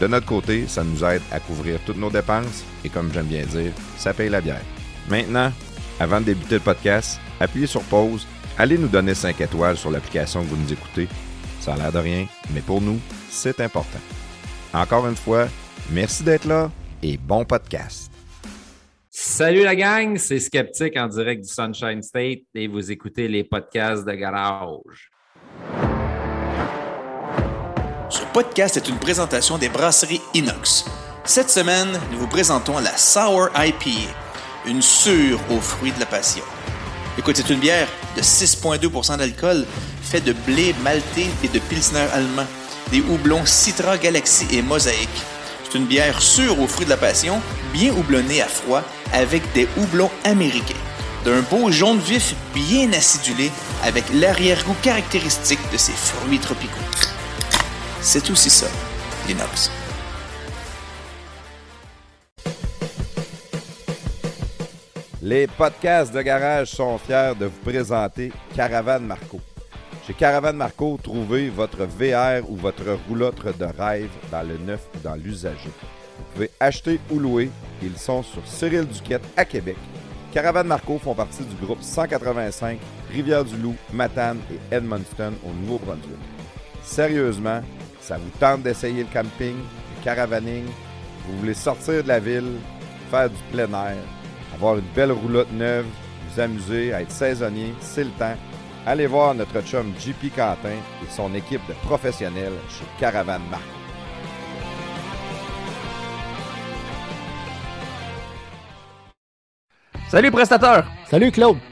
De notre côté, ça nous aide à couvrir toutes nos dépenses et comme j'aime bien dire, ça paye la bière. Maintenant, avant de débuter le podcast, appuyez sur pause, allez nous donner 5 étoiles sur l'application que vous nous écoutez. Ça a l'air de rien, mais pour nous, c'est important. Encore une fois, merci d'être là et bon podcast. Salut la gang, c'est Skeptique en direct du Sunshine State et vous écoutez les podcasts de garage. Podcast est une présentation des brasseries Inox. Cette semaine, nous vous présentons la Sour IPA, une sûre aux fruits de la passion. Écoute, c'est une bière de 6,2% d'alcool, faite de blé malté et de pilsner allemand, des houblons Citra, Galaxy et Mosaïque. C'est une bière sûre aux fruits de la passion, bien houblonnée à froid, avec des houblons américains. D'un beau jaune vif bien acidulé, avec l'arrière-goût caractéristique de ces fruits tropicaux. C'est aussi ça, l'inox. Les podcasts de garage sont fiers de vous présenter Caravane Marco. Chez Caravane Marco, trouvez votre VR ou votre roulotte de rêve dans le neuf ou dans l'usager. Vous pouvez acheter ou louer. Ils sont sur Cyril Duquette à Québec. Caravane Marco font partie du groupe 185 Rivière-du-Loup, Matane et Edmundston au Nouveau-Brunswick. Sérieusement, ça vous tente d'essayer le camping, le caravaning, vous voulez sortir de la ville, faire du plein air, avoir une belle roulotte neuve, vous amuser, être saisonnier, c'est le temps. Allez voir notre chum JP Quentin et son équipe de professionnels chez Caravane Marco. Salut prestateur! Salut Claude!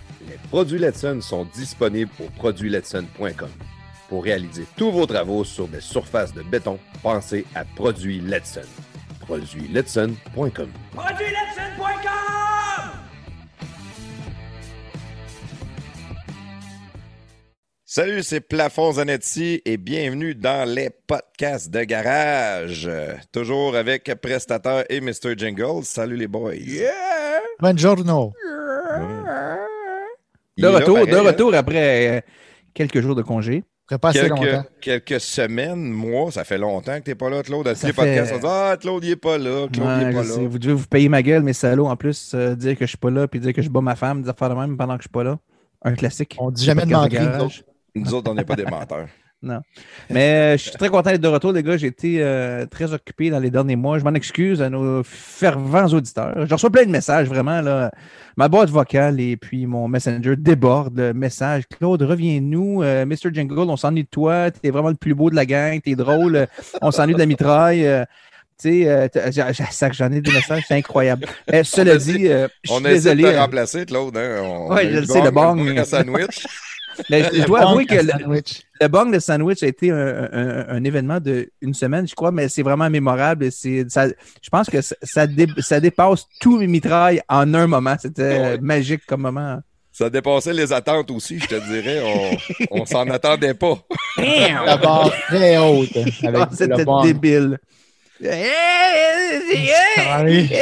Les produits Letson sont disponibles au produitsletson.com. Pour réaliser tous vos travaux sur des surfaces de béton, pensez à Produits Letson. Produitsletson.com. Salut, c'est Plafond Zanetti et bienvenue dans les podcasts de garage. Euh, Toujours avec Prestateur et Mr. Jingle. Salut les boys. Buongiorno. Il De là, retour, de hein? retour après euh, quelques jours de congé. Pas assez longtemps. quelques, quelques semaines, mois, ça fait longtemps que t'es pas là, Claude. À tous les fait- podcasts, on dit Ah, Claude, il est pas là, Claude, il Ouais, est pas là. vous devez vous payer ma gueule, mes salauds, en plus, euh, dire que je suis pas là, puis dire que je bats ma femme, dire faire de même pendant que je suis pas là. Un classique. On dit jamais de garage. Nous autres, on n'est pas des menteurs. Mais euh, je suis très content d'être de retour, les gars. J'ai été euh, très occupé dans les derniers mois. Je m'en excuse à nos fervents auditeurs. Je reçois plein de messages, vraiment. Là. Ma boîte vocale et puis mon messenger déborde de messages. Claude, reviens-nous. Euh, Mr. Jingle, on s'ennuie de toi. T'es vraiment le plus beau de la gang. T'es drôle. Euh, on s'ennuie de la mitraille. Euh, tu sais, euh, j'en ai des messages, c'est incroyable. Mais cela dit, euh, je On suis a essayé désolé. de te remplacer, Claude. Hein? On Ouais, je le sais, le bong. le sandwich. Mais je dois avouer que le, Sandwich. Le bong de sandwich a été un, un- un événement de une semaine, je crois, mais c'est vraiment mémorable. C'est, ça, je pense que ça, ça, dé- ça dépasse tous mes mitrailles en un moment. C'était Ouais. euh, magique comme moment. Ça dépassait les attentes aussi, je te dirais. On, on s'en attendait pas. La barre très haute. Avec Ah, le C'était débile. Ah oui. Je-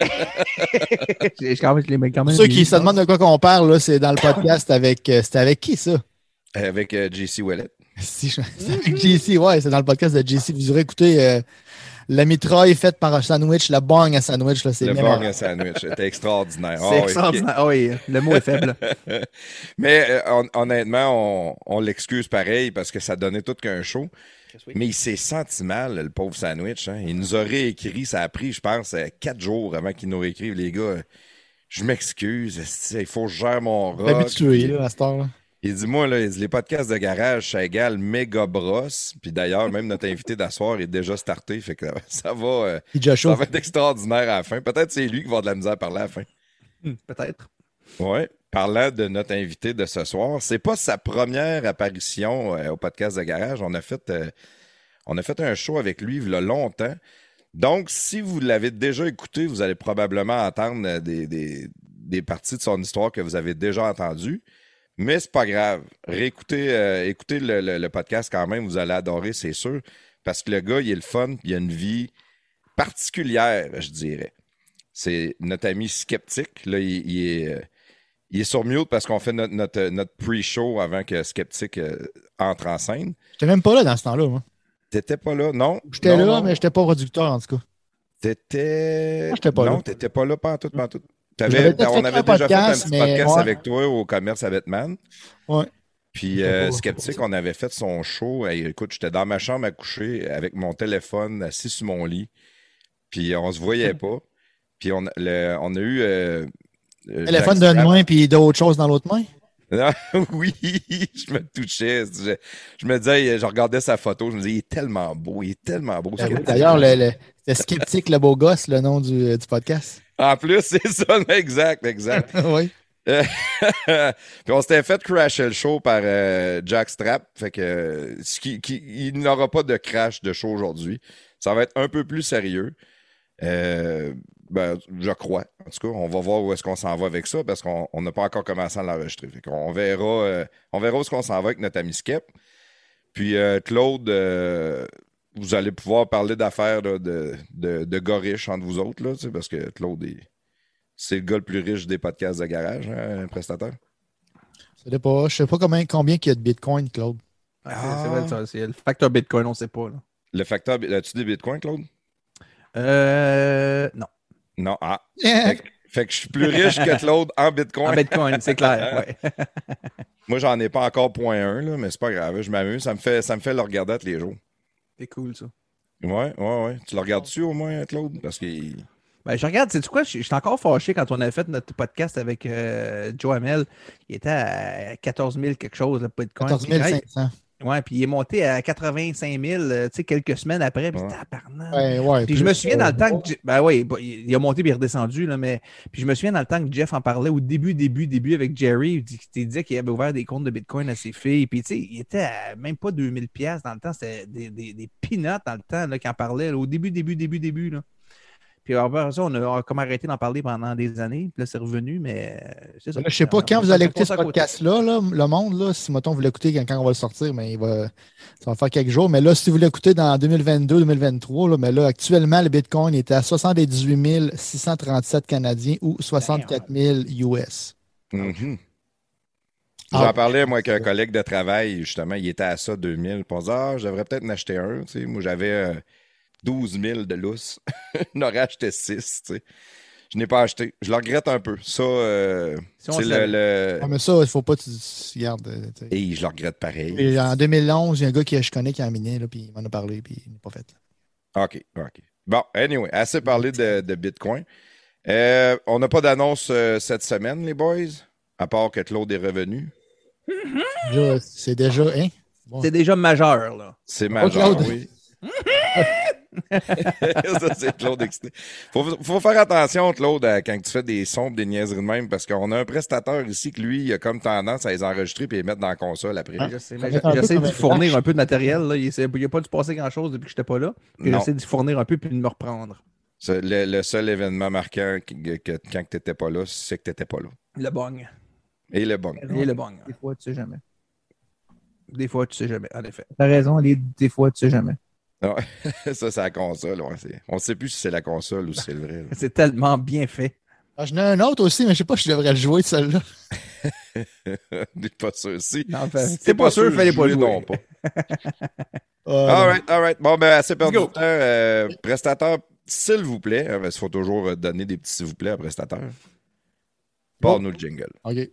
je- quand même, je les mets quand Pour même. ceux qui se demandent de quoi qu'on parle, là, c'est dans le podcast avec. euh, C'était avec qui ça? Avec euh, JC Wallet. Si je- c'est avec JC, ouais, c'est dans le podcast de JC. Vous aurez écouté euh, La mitraille faite par un sandwich, la bang à sandwich, là, c'est Le bong à sandwich, c'était extraordinaire. C'est Ah oui. extraordinaire. Oui, le mot est faible. Mais euh, hon- honnêtement, on, on l'excuse pareil parce que ça donnait tout qu'un show. Mais il s'est senti mal, le pauvre sandwich. hein. Il nous aurait écrit, ça a pris, je pense, euh, quatre jours avant qu'il nous réécrive, les gars. euh, Je m'excuse, il faut que je gère mon rock. habitué, là, à cette heure-là. Il dit, moi, là, il dit, les podcasts de garage, ça égale méga brosse. Puis d'ailleurs, même notre invité d'asseoir est déjà starté. Fait que ça va, euh, ça va être extraordinaire à la fin. Peut-être c'est lui qui va avoir de la misère à parler à la fin. Hmm, Peut-être. Oui. Parlant de notre invité de ce soir, c'est pas sa première apparition euh, au podcast de garage. On a fait, euh, on a fait un show avec lui il y a longtemps. Donc, si vous l'avez déjà écouté, vous allez probablement entendre euh, des, des- parties de son histoire que vous avez déjà entendues. Mais c'est pas grave. Réécoutez écoutez le, podcast quand même, vous allez adorer, c'est sûr. Parce que le gars, il est le fun, il a une vie particulière, je dirais. C'est notre ami Skeptique. Là, il, il est, il est sur mute parce qu'on fait notre, notre, notre pre-show avant que Skeptique euh, entre en scène. J'étais même pas là dans ce temps-là, moi. T'étais pas là, non? J'étais Non, là, non. mais j'étais pas producteur, en tout cas. T'étais. Moi, pas non, là. t'étais pas là, pas en tout, pas en on avait déjà fait un petit mais podcast ouais. avec toi au commerce à Batman. Ouais. Puis euh, pas on avait fait son show. Écoute, j'étais dans ma chambre à coucher avec mon téléphone assis sur mon lit. Puis on se voyait pas. Puis on, a- le- on a eu. euh, Téléphone d'une main puis d'autres choses dans l'autre main? Ah, oui, je me touchais. Je, je me disais, je regardais sa photo, je me disais, il est tellement beau, il est tellement beau. Skeptic. D'ailleurs, le, le- c'était Skeptique, le beau gosse, le nom du, du podcast. En plus, c'est ça, exact, exact. oui. Puis on s'était fait crasher le show par euh, Jack Strap. Fait que euh, ce qui, qui- il n'aura pas de crash de show aujourd'hui. Ça va être un peu plus sérieux. Euh, ben, je crois. En tout cas, on va voir où est-ce qu'on s'en va avec ça parce qu'on on n'a pas encore commencé à l'enregistrer. Fait qu'on verra, euh, on verra où est-ce qu'on s'en va avec notre ami Skep. Puis euh, Claude, euh, vous allez pouvoir parler d'affaires de, de, de gars riches entre vous autres, là, parce que Claude est, c'est le gars le plus riche des podcasts de garage, hein, un prestataire. Je pas, je sais pas combien, combien il y a de bitcoin, Claude. Ah, c'est- c'est vrai, ça, c'est le facteur Bitcoin, on ne sait pas. Là. Le facteur, as-tu des bitcoins, Claude? Euh, non. Non. Ah. Fait, que- fait que je suis plus riche que Claude en bitcoin. En Bitcoin, c'est clair. ouais. Moi, j'en ai pas encore point 1, là, mais c'est pas grave. Je m'amuse. Ça me fait, ça me fait le regarder tous les jours. C'est cool, ça. Ouais, ouais, ouais. Tu le regardes-tu au moins, Claude? Parce qu'il. Ben, je regarde, sais-tu quoi? Je je suis encore fâché quand on a fait notre podcast avec euh, Joe Hamel. Il était à 14 000 quelque chose, le Bitcoin. 14 Puis, hey, 500. Ouais, puis il est monté à 85 000, euh, tu sais, quelques semaines après. Puis, Ouais. Ouais, Puis je me souviens euh, dans le temps que. Ben oui, il a monté puis il est redescendu, là, mais. Puis je me souviens dans le temps que Jeff en parlait au début, début, début avec Jerry. Il disait qu'il avait ouvert des comptes de Bitcoin à ses filles. Puis tu sais, il était à même pas 2000$ piastres dans le temps. C'était des, des, des peanuts dans le temps là, qu'il en parlait, là, au début, début, début, début. Là. Puis après ça, on a, on a comme arrêté d'en parler pendant des années. Puis là, c'est revenu, mais euh, c'est ça. Là, je sais pas, On- quand on vous allez écouter ce podcast-là, là, le monde, là, si mettons vous l'écoutez quand, quand on va le sortir, mais il va, ça va faire quelques jours. Mais là, si vous l'écoutez dans 2022-2023, là, mais là, actuellement, le Bitcoin était à 78 637 Canadiens ou 64 000 US. Mhm. Ah. J'en parlais, moi, avec un collègue de travail, justement, il était à ça 2000. Puis on disait, ah, je devrais peut-être en acheter un. tu sais. Moi, j'avais euh, 12 000 de lousse. Il en aurait acheté 6. tu sais. Je n'ai pas acheté. Je le regrette un peu. Ça, euh, Si c'est le. Ah, mais ça, il ne faut pas que tu tu gardes. euh, tu sais. Et je le regrette pareil. Et en 2011, il y a un gars que je connais qui a miné, là, puis il m'en a parlé, puis il n'a pas fait. OK, OK. Bon, anyway, assez parlé de, de Bitcoin. Euh, on n'a pas d'annonce euh, cette semaine, les boys, à part que Claude est revenu. C'est déjà. Hein? Bon. C'est déjà majeur, là. C'est majeur, Claude. oui. ça, c'est Claude excité. Faut, faut faire attention, Claude, à quand tu fais des sons, des niaiseries de même, parce qu'on a un prestataire ici que lui, il a comme tendance à les enregistrer et les mettre dans la console après. Ah. J'essaie un fournir un peu de matériel. Là. Il n'a pas dû passer grand-chose depuis que je n'étais pas là. J'essaie de fournir un peu puis de me reprendre. Le, le seul événement marquant que, que- quand tu n'étais pas là, c'est que tu n'étais pas là. Le bong. Et le bon. Et le bong. Des fois, tu sais jamais. Des fois, tu sais jamais, en effet. T'as raison, les... des fois, tu sais jamais. ça, c'est la console. ouais, on ne sait plus si c'est la console ou si c'est le vrai. C'est tellement bien fait. Ah, J'en ai un autre aussi, mais je sais pas si je devrais le jouer, celle-là. Suis pas sûr. Si, Non, si c'est pas sûr, fallait pas jouez jouer. donc pas. Euh, All right, all right. Bon, ben, assez perdu de temps. Euh, prestateur, s'il vous plaît. hein, parce qu'il faut toujours euh, donner des petits s'il vous plaît à prestateur. Parle-nous le jingle. OK.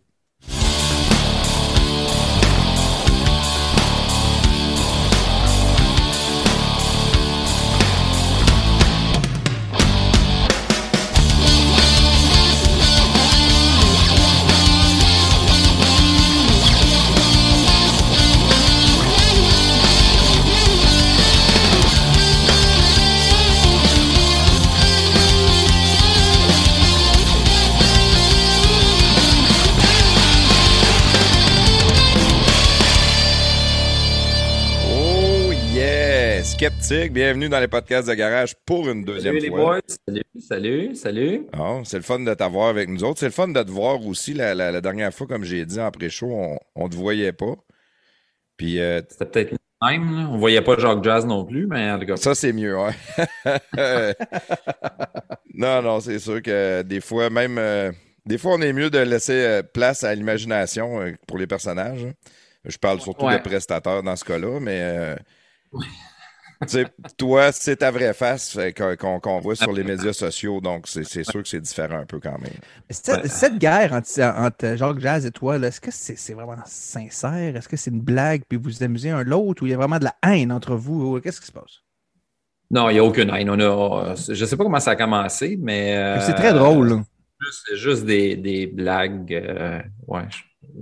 Bienvenue dans les podcasts de garage pour une deuxième Salut les fois. boys. Salut, salut, salut. C'est le fun de t'avoir avec nous autres. C'est le fun de te voir aussi. La, la- la dernière fois, comme j'ai dit en pré-show, on, on te voyait pas. Puis euh, C'était peut-être le même. là. On voyait pas Jacques Jazz non plus, mais en tout cas. ça, c'est mieux, non, non, c'est sûr que des fois, même. euh, des fois, on est mieux de laisser euh, place à l'imagination pour les personnages. hein. Je parle surtout Ouais. de prestataires dans ce cas-là, mais. euh, toi, c'est ta vraie face qu'on voit sur les médias sociaux, donc c'est sûr que c'est différent un peu quand même. Cette, cette guerre entre, entre Jacques Jazz et toi, est-ce que c'est vraiment sincère? Est-ce que c'est une blague puis vous vous amusez un l'autre ou il y a vraiment de la haine entre vous? Qu'est-ce qui se passe? Non, il n'y a aucune haine. On a, je ne sais pas comment ça a commencé, mais. euh, c'est très drôle. juste- C'est juste des, des blagues. euh, ouais.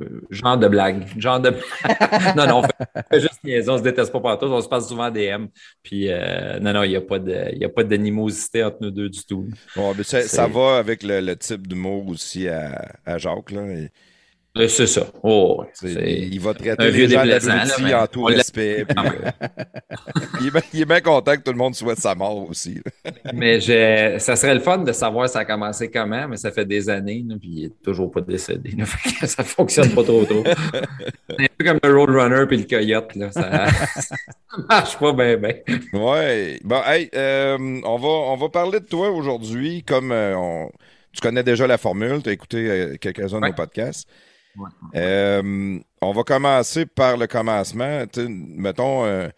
Euh, Genre de blagues. Genre de. non, non, on fait, on fait juste niaiser. On se déteste pas partout. On se passe souvent DM. Puis, euh, non, non, il n'y a pas d'animosité entre nous deux du tout. Bon, mais ça, ça va avec le, le type d'humour aussi à, à Jacques. Là. C'est ça. Oh, il va traiter les gens d'abrutis en tout respect. puis, euh, il, est bien, il est bien content que tout le monde souhaite sa mort aussi. Mais j'ai- ça serait le fun de savoir ça a commencé comment, mais ça fait des années, là, puis il est toujours pas décédé. là. Ça fonctionne pas trop trop. C'est un peu comme le Roadrunner puis le Coyote. Là. Ça, ça marche pas bien, bien. Ouais. Bon, hey, euh, on, va, on va parler de toi aujourd'hui. Comme euh, on- tu connais déjà la formule, tu as écouté euh, quelques-uns de Ouais. nos podcasts. Ouais. Euh, on va commencer par le commencement. Mettons euh,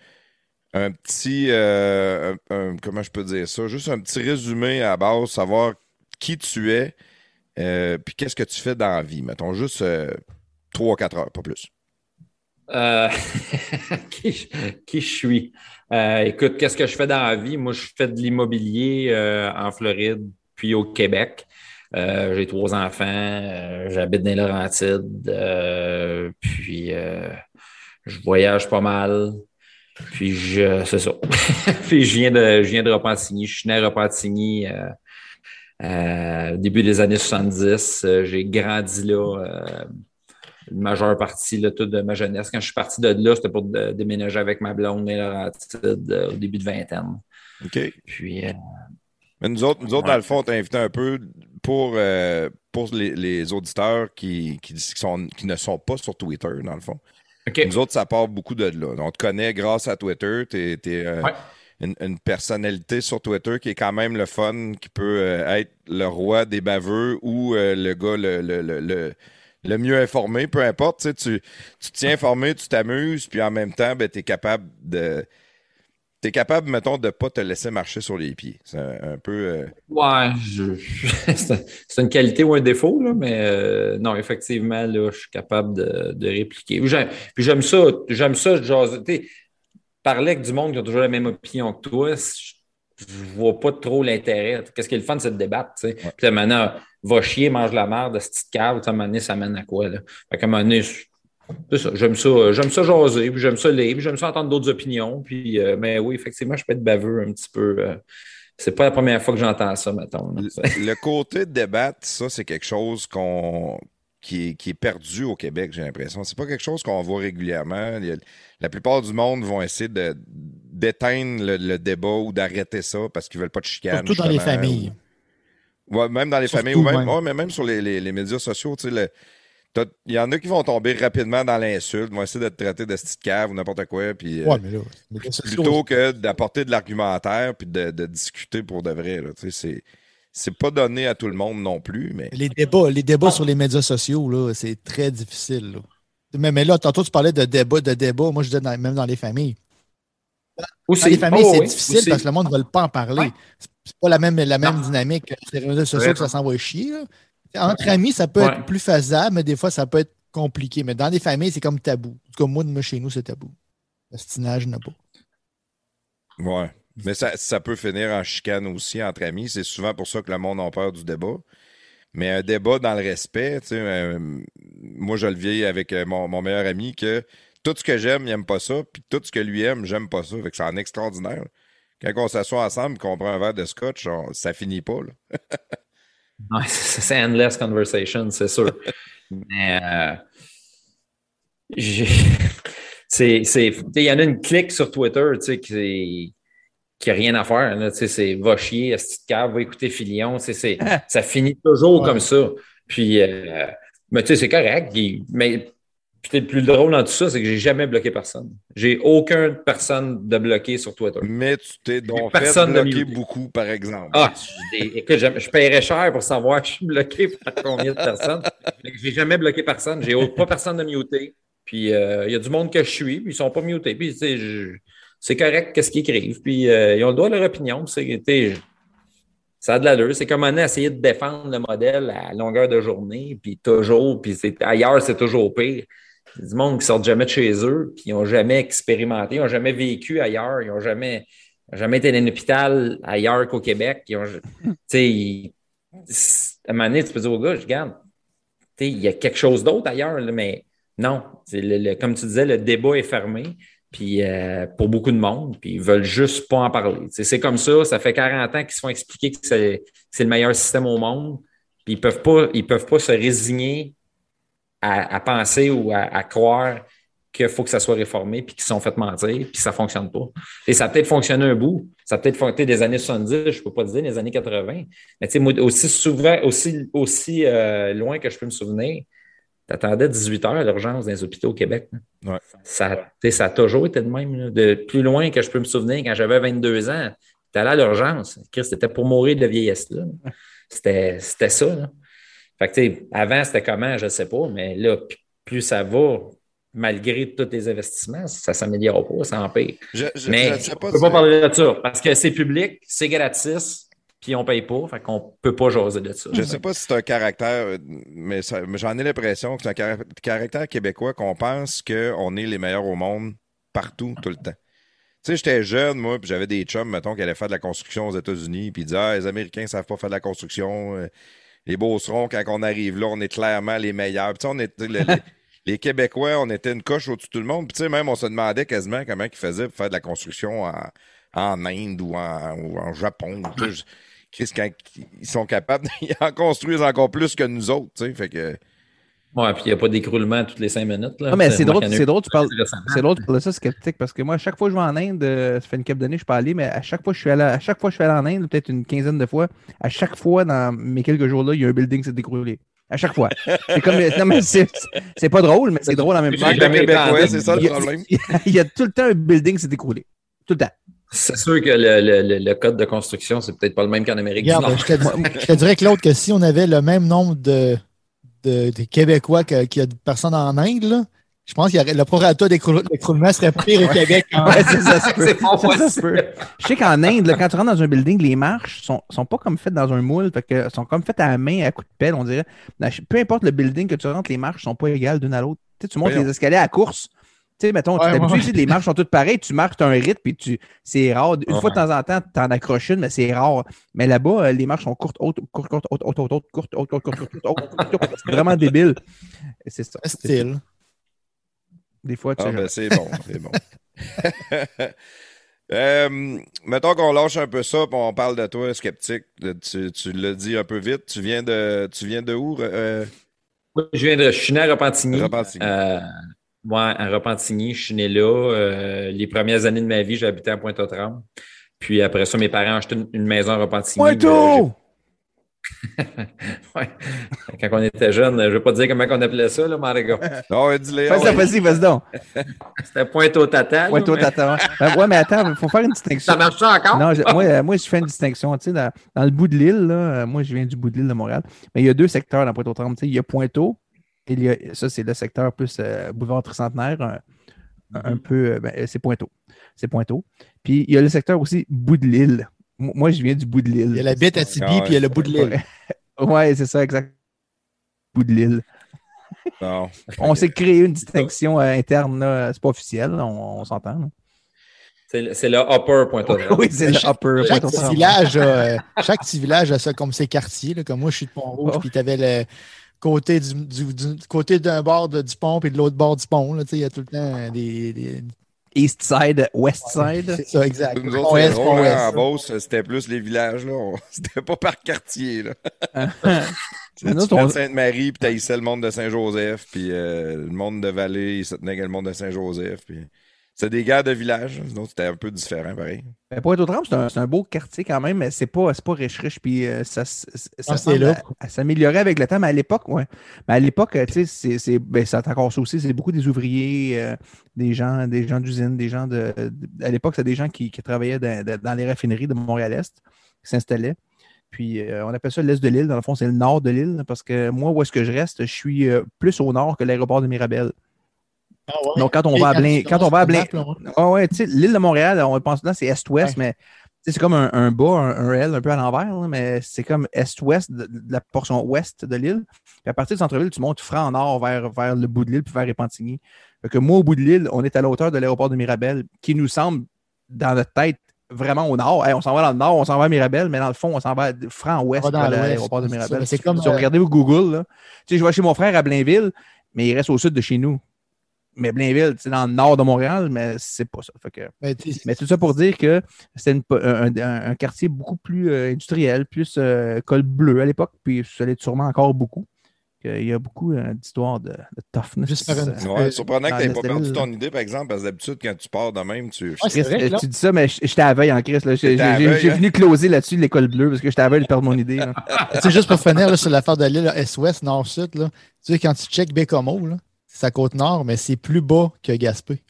un petit. euh, un- un- comment je peux dire ça? Juste un petit résumé à la base, savoir qui tu es, puis qu'est-ce que tu fais dans la vie. Mettons juste 3-4 heures, pas plus. Qui, je- qui je suis? Écoute, qu'est-ce que je fais dans la vie? Moi, je fais de l'immobilier en Floride, puis au Québec. Euh, j'ai trois enfants, euh, j'habite dans les Laurentides, euh, puis je voyage pas mal. Puis je, c'est ça. puis je viens de, je viens de Repentigny. Je suis né à Repentigny au début des années 70. Euh, j'ai grandi là. une majeure partie là, toute de ma jeunesse. Quand je suis parti de là, c'était pour de- déménager avec ma blonde et Laurentide euh, au début de vingtaine. OK? Puis, euh, Mais nous autres, nous autres Ouais. dans le fond, on t'a invité un peu pour, euh, pour les, les auditeurs qui, qui, sont, qui ne sont pas sur Twitter, dans le fond. Nous autres, ça part beaucoup de là. On te connaît grâce à Twitter. Tu es, Ouais. une, une personnalité sur Twitter qui est quand même le fun, qui peut euh, être le roi des baveux ou euh, le gars le, le, le, le- mieux informé, peu importe. Tu, tu, tiens informé, tu t'amuses, puis en même temps, ben, tu es capable de. Tu es capable, mettons, de ne pas te laisser marcher sur les pieds. C'est un, un peu. euh, Ouais, je- c'est une qualité ou un défaut, là, mais euh, non, effectivement, là, je suis capable de, de répliquer. Puis j'aime ça, j'aime ça, sais, parler avec du monde qui a toujours la même opinion que toi, je, vois pas trop l'intérêt. Qu'est-ce qui est le fun, c'est de débattre, tu sais. Puis là, maintenant, va chier, mange la merde, ce petite cave, ça mène à quoi, là? Fait qu'à un moment donné, je- c'est ça, j'aime ça, euh, j'aime ça jaser, puis j'aime ça lire, puis j'aime ça entendre d'autres opinions, puis, euh, mais oui, effectivement, je peux être baveux un petit peu. euh, c'est pas la première fois que j'entends ça, mettons. là. le le côté de débattre, ça, c'est quelque chose qu'on qui est, qui est perdu au Québec, j'ai l'impression. C'est pas quelque chose qu'on voit régulièrement. Il y a- la plupart du monde vont essayer de d'éteindre le, le débat ou d'arrêter ça parce qu'ils veulent pas de chicane. Surtout dans les familles. Ouais, même dans les Surtout familles, ou même, même. ouais, mais même sur les, les- les médias sociaux, tu sais, le- il y en a qui vont tomber rapidement dans l'insulte, vont essayer de te traiter de petite cave ou n'importe quoi, puis euh, Ouais, mais là, mais là, c'est plutôt que d'apporter de l'argumentaire puis de, de discuter pour de vrai. là, tu sais, c'est c'est pas donné à tout le monde non plus, mais Les débats, les débats sur les médias sociaux, là, c'est très difficile. là. Mais, mais là, tantôt, tu parlais de débat, de débat. Moi, je disais dans- même dans les familles. Dans les familles, Oh, c'est oui, difficile aussi. parce que le monde ne veut pas en parler. Ouais. C'est pas la même, la même Non. dynamique les réseaux sociaux que ça s'envoie chier. là. Entre amis, ça peut Ouais. être plus faisable, mais des fois, ça peut être compliqué. Mais dans les familles, c'est comme tabou. En tout cas, moi, moi, chez nous, c'est tabou. Le stinage n'a pas. Ouais. Mais ça, ça peut finir en chicane aussi entre amis. C'est souvent pour ça que le monde a peur du débat. Mais un débat dans le respect, tu sais, euh, moi je le vis avec euh, mon, mon meilleur ami que tout ce que j'aime, il aime pas ça, puis tout ce que lui aime, j'aime pas ça. Fait que c'est en extraordinaire. Quand on s'assoit ensemble et qu'on prend un verre de scotch, on- ça finit pas. Là. Ouais, c'est endless conversation, c'est sûr. Mais euh, il y en a une clique sur Twitter, tu sais, qui, qui a rien à faire. Là, tu sais, c'est va chier, esti de cave, va écouter Filion. c'est, c'est, ça finit toujours Ouais. comme ça. Puis, euh, mais tu sais, c'est correct. il- mais puis, le plus drôle dans tout ça, c'est que j'ai jamais bloqué personne. J'ai aucune personne de bloqué sur Twitter. Mais tu t'es donc fait bloquer beaucoup, par exemple. Ah, écoute, je, paierais cher pour savoir que je suis bloqué par combien de personnes. J'ai jamais bloqué personne. J'ai pas personne de muté. Puis euh, il y a du monde que je suis, puis ils sont pas mutés. Puis c'est correct qu'est-ce qu'ils écrivent. Puis euh, ils ont le droit de leur opinion. C'est, ça a de l'allure. C'est comme on a essayé de défendre le modèle à longueur de journée, puis toujours, puis c'est, ailleurs, c'est toujours pire. Du monde qui sortent jamais de chez eux, puis ils n'ont jamais expérimenté, ils n'ont jamais vécu ailleurs, ils n'ont jamais, jamais été dans un hôpital ailleurs qu'au Québec. À un moment donné, tu peux dire au gars, regarde, tu sais, il y a quelque chose d'autre ailleurs, mais non. Le- comme tu disais, le débat est fermé. Puis euh, pour beaucoup de monde, puis ils veulent juste pas en parler. C'est comme ça, ça fait 40 ans qu'ils se font expliquer que c'est le meilleur système au monde, puis ils peuvent peuvent pas se résigner à, à penser ou à, à croire qu'il faut que ça soit réformé, puis qu'ils se sont fait mentir, puis ça fonctionne pas. Et ça a peut-être fonctionné un bout, ça a peut-être fonctionné des années 70, je peux pas dire des années 80, mais tu sais, aussi souvent, aussi, aussi euh, loin que je peux me souvenir, T'attendais 18 heures à l'urgence dans les hôpitaux au Québec. Ouais. Ça, tu ça a toujours été de même. là. De plus loin que je peux me souvenir, quand j'avais 22 ans, tu allé à l'urgence. Christ, C'était pour mourir de vieillesse. C'était c'était ça. là. Fait que, tu sais, avant, c'était comment, je ne sais pas, mais là, plus ça va, malgré tous les investissements, ça ne s'améliore pas, ça empire. Je, je, Mais je on ne ne peut pas parler de ça parce que c'est public, c'est gratis, puis on ne paye pas, fait qu'on ne peut pas jaser de ça. Je sais pas si c'est un caractère, euh, mais, j'en ai l'impression que c'est un cara- caractère québécois qu'on pense qu'on est les meilleurs au monde partout, tout le temps. Tu sais, j'étais jeune, moi, puis j'avais des chums, mettons, qui allaient faire de la construction aux États-Unis, puis ils disaient, ah, les Américains ne savent pas faire de la construction. Les Beaucerons, quand on arrive là, on est clairement les meilleurs. Puis, on le- les, les Québécois, on était une coche au-dessus de tout le monde. Puis, tu sais, même, on se demandait quasiment comment ils faisaient pour faire de la construction en, en Inde ou en, ou en Japon. Tu sais, je- Chris, quand ils sont capables, ils en construisent encore plus que nous autres, tu sais. Fait que. Ouais, puis il n'y a pas d'écroulement toutes les cinq minutes. Là. Non, mais Tu sais, c'est drôle, c'est drôle, tu parles. C'est drôle de parler ça sceptique parce que moi, à chaque fois que je vais en Inde, euh, ça fait une couple d'années je suis pas allé, mais à chaque fois que je suis allé, à chaque fois que je suis allé en Inde, peut-être une quinzaine de fois, à chaque fois dans mes quelques jours-là, il y a un building qui s'est écroulé. À chaque fois. C'est comme. Non, mais c'est c'est pas drôle, mais c'est drôle en même temps. De c'est ça le Il y, a, problème. il y a tout le temps un building qui s'est écroulé. Tout le temps. C'est sûr que le, le- le- le code de construction, c'est peut-être pas le même qu'en Amérique Regarde, du Nord. je te, je te dirais que l'autre, que si on avait le même nombre de, de, de Québécois qu'il y a de personnes en Inde, là, je pense que le prorata d'écrou- d'écroulement serait pire au Québec. Ouais, c'est ça, se peut. C'est pas Ça, ça se possible. peut. Je sais qu'en Inde, là, quand tu rentres dans un building, les marches sont, sont pas comme faites dans un moule, fait que sont comme faites à la main, à coup de pelle, on dirait. Peu importe le building que tu rentres, les marches sont pas égales d'une à l'autre. Tu, sais, tu montes Voyons. les escaliers à la course. Tu sais, mettons, tu t'habitues ouais. les marches sont toutes pareilles, tu marches, tu as un rythme, puis tu. C'est rare. Une Ouais. fois de temps en temps, tu en accroches une, mais c'est rare. Mais là-bas, euh, les marches sont courtes, hautes, courtes, courtes, hautes, hautes, hautes, hautes, courtes, hautes, courtes, courtes, courtes, hautes, courtes, courtes, courtes. C'est vraiment débile. C'est ça. C'est- Style. Des fois, tu Ah, ben, c'est bon, c'est bon. Euh, mettons qu'on lâche un peu ça, puis on parle de toi, sceptique. Tu, tu l'as dit un peu vite. Tu viens de, tu viens de où? euh, Je viens de. Je suis né à Repentigny. Repentigny. Euh, ouais, à Repentigny, je suis né là. Euh, les premières années de ma vie, j'habitais à Pointe-aux-Trembles. Puis après ça, mes parents ont acheté une, une maison à Repentigny. Pointeau! J'ai- ouais. Quand on était jeune, je ne vais pas dire comment on appelait ça, là, gars. Non, dis-le. Vas-y, vas-y, vas-y donc. C'était pointe au tata. Ouais, là, toi, mais. Ben, ouais, mais attends, il faut faire une distinction. Ça marche encore? Non, je- moi, euh, moi, je fais une distinction. Tu sais, dans, dans le bout de l'île, euh, moi, je viens du bout de l'île de Montréal, mais il y a deux secteurs dans Pointe-aux-Trembles. Tu sais, Il y a Pointeau, il y a, ça, c'est le secteur plus euh, boulevard tricentenaire, un, un peu, ben, c'est Pointeau. C'est Pointeau. Puis il y a le secteur aussi bout de l'île. Moi, je viens du bout de l'île. Il y a la bête à Tibi, puis il y a le bout de l'île. Ouais, c'est ça, exact. Bout de l'île. On s'est créé une distinction interne, c'est pas officiel, on, s'entend. C'est le upper point Oui, c'est le upper chaque, petit village a, chaque petit village a ça comme ses quartiers. comme moi, je suis de Pont-Rouge, oh. puis tu avais le côté du, côté d'un bord du pont et de l'autre bord du pont. Il y a tout le temps des, East Side, West Side. C'est ça, exact. Nous autres, West, hein, en Beauce, c'était plus les villages. là. C'était pas par quartier. Là. Tu de Sainte-Marie, puis t'haïssais le monde de Saint-Joseph, puis euh, le monde de Vallée, il se tenait avec le monde de Saint-Joseph. Puis... C'est des gars de village, donc c'était un peu différent, pareil. Mais pour être c'est un, un, beau quartier quand même, mais c'est pas, pas riche-riche, puis euh, ça, ça, ah, ça s'améliorait avec le temps, mais à l'époque, ouais. Mais à l'époque, tu sais, c'est, ben, ça encore ça aussi, c'est beaucoup des ouvriers, euh, des gens, des gens d'usine, des gens de, À l'époque, c'est des gens qui, qui travaillaient dans, dans, les raffineries de Montréal-Est, qui s'installaient. Puis euh, on appelle ça l'est de l'île. Dans le fond, c'est le nord de l'île, parce que moi, où est-ce que je reste, je suis plus au nord que l'aéroport de Mirabel. Ah Donc, quand on, va à Blain, quand on va à Blain, ah ouais, tu sais, l'île de Montréal, on pense là, c'est est-ouest, mais c'est comme un, un bas, un, L un peu à l'envers, mais c'est comme est-ouest de, la portion ouest de l'île. Puis à partir du centre-ville, tu montes franc nord vers, vers le bout de l'île, puis vers Repentigny. Fait que moi, au bout de l'île, on est à la hauteur de l'aéroport de Mirabel, qui nous semble, dans notre tête, vraiment au nord. on s'en va dans le nord, on s'en va à Mirabel, mais dans le fond, on s'en va franc ouest vers l'aéroport de Mirabel. C'est comme. Si vous euh, regardez Google, là, tu sais, je vais chez mon frère à Blainville, mais il reste au sud de chez nous mais Blainville, c'est dans le nord de Montréal, mais c'est pas ça. mais, tout ça pour dire que c'est un, quartier beaucoup plus euh, industriel, plus euh, col bleu à l'époque, puis ça l'est sûrement encore beaucoup. Il y a beaucoup euh, d'histoires de, toughness. Juste ouais, surprenant que tu n'aies pas perdu ton idée, par exemple, parce que d'habitude, quand tu pars de même, tu. tu dis ça, mais j'étais à veille en crise. J'ai hein? venu closer là-dessus l'école bleue parce que j'étais à veille de perdre mon idée. c'est juste pour finir sur l'affaire de l'île Est-Ouest, Nord-Sud. Tu sais, quand tu check Bécomo, là, c'est côte nord, mais c'est plus bas que Gaspé.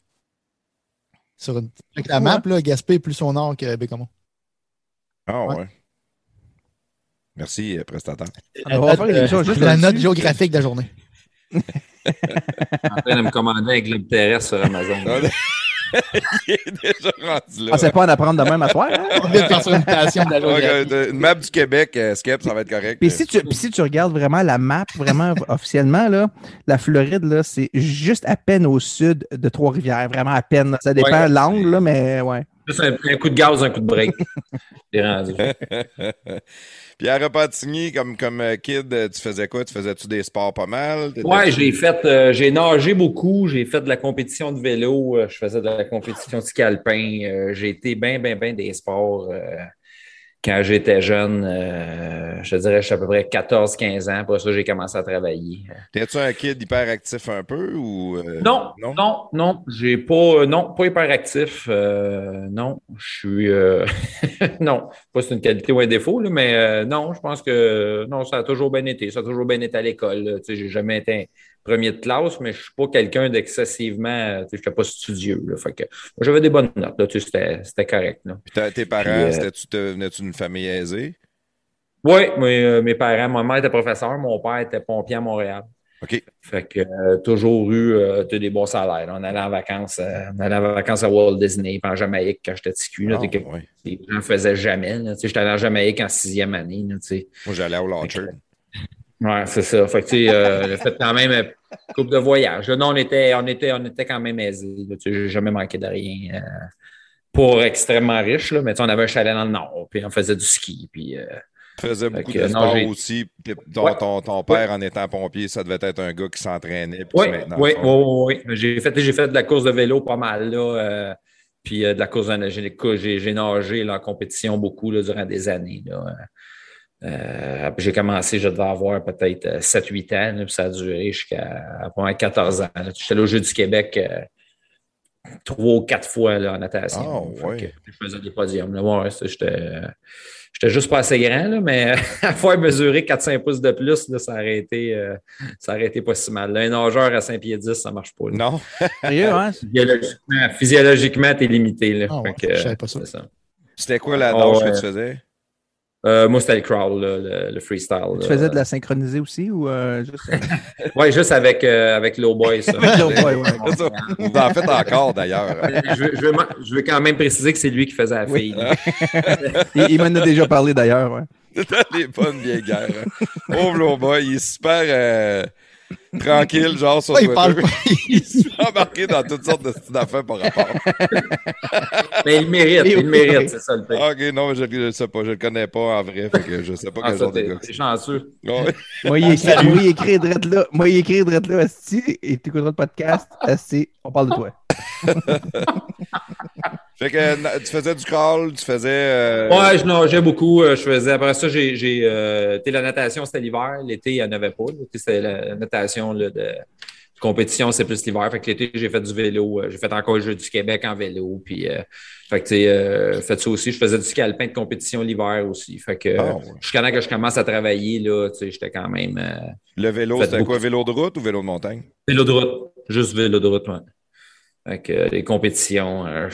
Sur une... Avec la map, là, Gaspé est plus au nord que Bécamo. Ah ouais. Merci, euh, prestataire. La, note, euh, la note géographique de la journée. en train de me commander un globe terrestre sur Amazon. il est déjà rendu là. Ah, c'est pas en apprendre de même à soir. Hein? On vient de faire sur une station de Une map du Québec, euh, Skep, ça va être correct. Puis si tu, si tu regardes vraiment la map, vraiment officiellement, là, la Floride, là, c'est juste à peine au sud de Trois-Rivières. Vraiment à peine. Ça dépend de l'angle, mais ouais. Juste un, un, coup de gaz, un coup de break. Puis à Repentigny, comme, comme euh, kid, euh, tu faisais quoi? Tu faisais-tu des sports pas mal? Ouais, j'ai fait, euh, j'ai nagé beaucoup, j'ai fait de la compétition de vélo, je faisais de la compétition de ski alpin, j'ai été bien, bien, bien des sports quand j'étais jeune, euh, je te dirais, je suis à peu près 14-15 ans. Pour ça, j'ai commencé à travailler. T'es-tu un kid hyperactif un peu ou euh, non, non, non, non, j'ai pas, non, pas hyperactif. Euh, non, je suis, non, pas c'est une qualité ou un défaut, mais non, je pense que non, ça a toujours bien été. Ça a toujours bien été à l'école. Tu sais, j'ai jamais été premier de classe, mais je ne suis pas quelqu'un d'excessivement. Je n'étais pas studieux. j'avais des bonnes notes. c'était, correct. Puis tes parents, euh, tu venais-tu d'une famille aisée? Oui, euh, mes parents, ma mère était professeur, mon père était pompier à Montréal. OK. Fait que euh, toujours eu des bons salaires. On allait en vacances, on allait en vacances à Walt Disney, en Jamaïque quand j'étais petit cul. Oh, Les gens ne faisaient jamais. J'étais allé en Jamaïque en sixième année. Moi, j'allais au Launcher. Oui, c'est ça. Fait que, tu sais, euh, fait quand même une couple de voyages. non, on était, on, était, on était quand même aisés. Tu sais, j'ai jamais manqué de rien. Euh, pour extrêmement riche, là, mais tu sais, on avait un chalet dans le nord, puis on faisait du ski. Puis, euh, tu faisais beaucoup de sport aussi. Ton, ton, père, en étant pompier, ça devait être un gars qui s'entraînait. Oui, oui, oui, oui. J'ai fait, fait de la course de vélo pas mal, là. puis de la course j'ai nagé là, en compétition beaucoup là, durant des années. Là. Euh, j'ai commencé, je devais avoir peut-être 7-8 euh, ans, puis ça a duré jusqu'à 14 ans. J'étais allé au Jeu du Québec euh, trois ou quatre fois là, en natation. Oh, ouais. Je faisais des podiums. Ouais, J'étais juste pas assez grand, mais à fois mesurer 4-5 pouces de plus, là, ça, aurait été, ça aurait été pas si mal. un nageur à 5 pieds 10, ça marche pas. Non. hein? Physiologiquement, tu es limité. Là. Oh, je savais pas ça. C'était quoi la nage que tu faisais? Euh, moi, c'était le crawl, là, le, le freestyle. Tu là. faisais de la synchronisée aussi ou euh, juste. Ouais, juste avec, euh, avec Low Boy, ça. Avec ça. Vous en faites encore, d'ailleurs. je, veux, je veux ma- je veux quand même préciser que c'est lui qui faisait la fille. il il m'en a déjà parlé d'ailleurs. Ouais. Les bonnes vieilles guerres. hein. Pauvre low boy, il est super euh, tranquille, genre sur Ouais, il Twitter. parle pas. il est super embarqué dans toutes sortes de styles d'affaires par rapport. Mais il le mérite, il le oui, mérite, c'est ça le. Ah, ok, non, je ne sais pas, je le connais pas en vrai, fait que je sais pas Ah, quel genre de gars. t'es chanceux. Ouais. Moi, il écrit, moi, il écrit drette là. Moi, il écrit drette là, Asti, et tu écouteras le podcast. Asti, on parle de toi. Fait que tu faisais du crawl, tu faisais. euh, Ouais, je nageais beaucoup. euh, Je faisais. Après ça, j'ai. j'ai, euh, la natation, c'était l'hiver. L'été, il n'y en avait pas. C'était la natation là, de compétition, c'est plus l'hiver. Fait que l'été, j'ai fait du vélo. euh, J'ai fait encore le jeu du Québec en vélo. Puis, euh, fait que, tu sais, euh, fait ça aussi. Je faisais du ski alpin de compétition l'hiver aussi. Fait que, Ah, ouais. jusqu'à temps que je commence à travailler, là, tu sais, j'étais quand même. euh, Le vélo, c'était quoi, vélo de route ou vélo de montagne? Vélo de route. Juste vélo de route, ouais. Fait que euh, les compétitions, euh,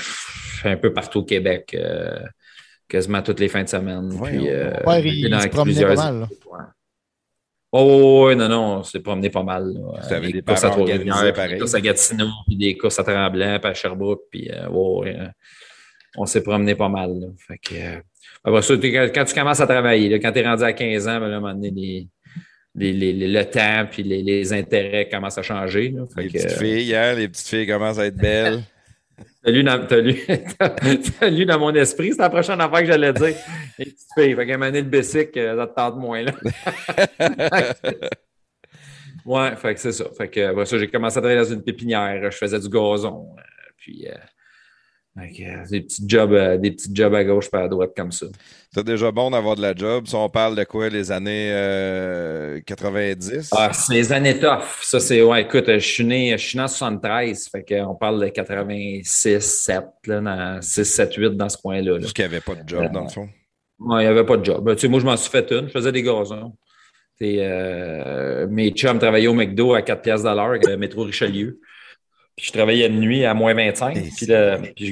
un peu partout au Québec, euh, quasiment toutes les fins de semaine. Ouais, puis, ouais. euh, il, il se promenait plusieurs pas mal. Oh, ouais, non, non, on s'est promené pas mal. là. Des des courses à Trois-Rivières, des courses à Gatineau, puis des courses à Tremblant, puis à Sherbrooke, puis euh, ouais, euh, on s'est promené pas mal. là. Fait que, euh, après ça, quand, quand tu commences à travailler, là, quand tu es rendu à 15 ans, ben, là, à un moment donné, les- les- les- le temps puis les, les intérêts commencent à changer. là. Les que, petites filles, hein? Les petites filles commencent à être belles. T'as lu, dans, lu- lu dans mon esprit, c'est la prochaine affaire que j'allais dire. Les petites filles, fait qu'à le euh, ça te tente moins. Là. ouais, fait que c'est ça. Fait que après ça, j'ai commencé à travailler dans une pépinière. Je faisais du gazon. euh, puis euh, euh, des petits jobs, euh, des petits jobs à gauche pas à droite comme ça. C'est déjà bon d'avoir de la job. Si on parle de quoi, les années euh, 90? Ah, c'est les années tough. Ça, c'est, ouais, écoute, je suis né, je suis né en 73. Fait qu'on parle de 86, 7, là, dans 6, 7, 8 dans ce coin-là. là. Parce qu'il n'y avait pas de job, dans le fond. Ouais, il n'y avait pas de job. Ben, tu sais, moi, je m'en suis fait une. Je faisais des gazons. Euh, mes chums travaillaient au McDo à 4 piastres de l'heure avec le métro Richelieu. Puis je travaillais de nuit à moins 25. Et Puis, je-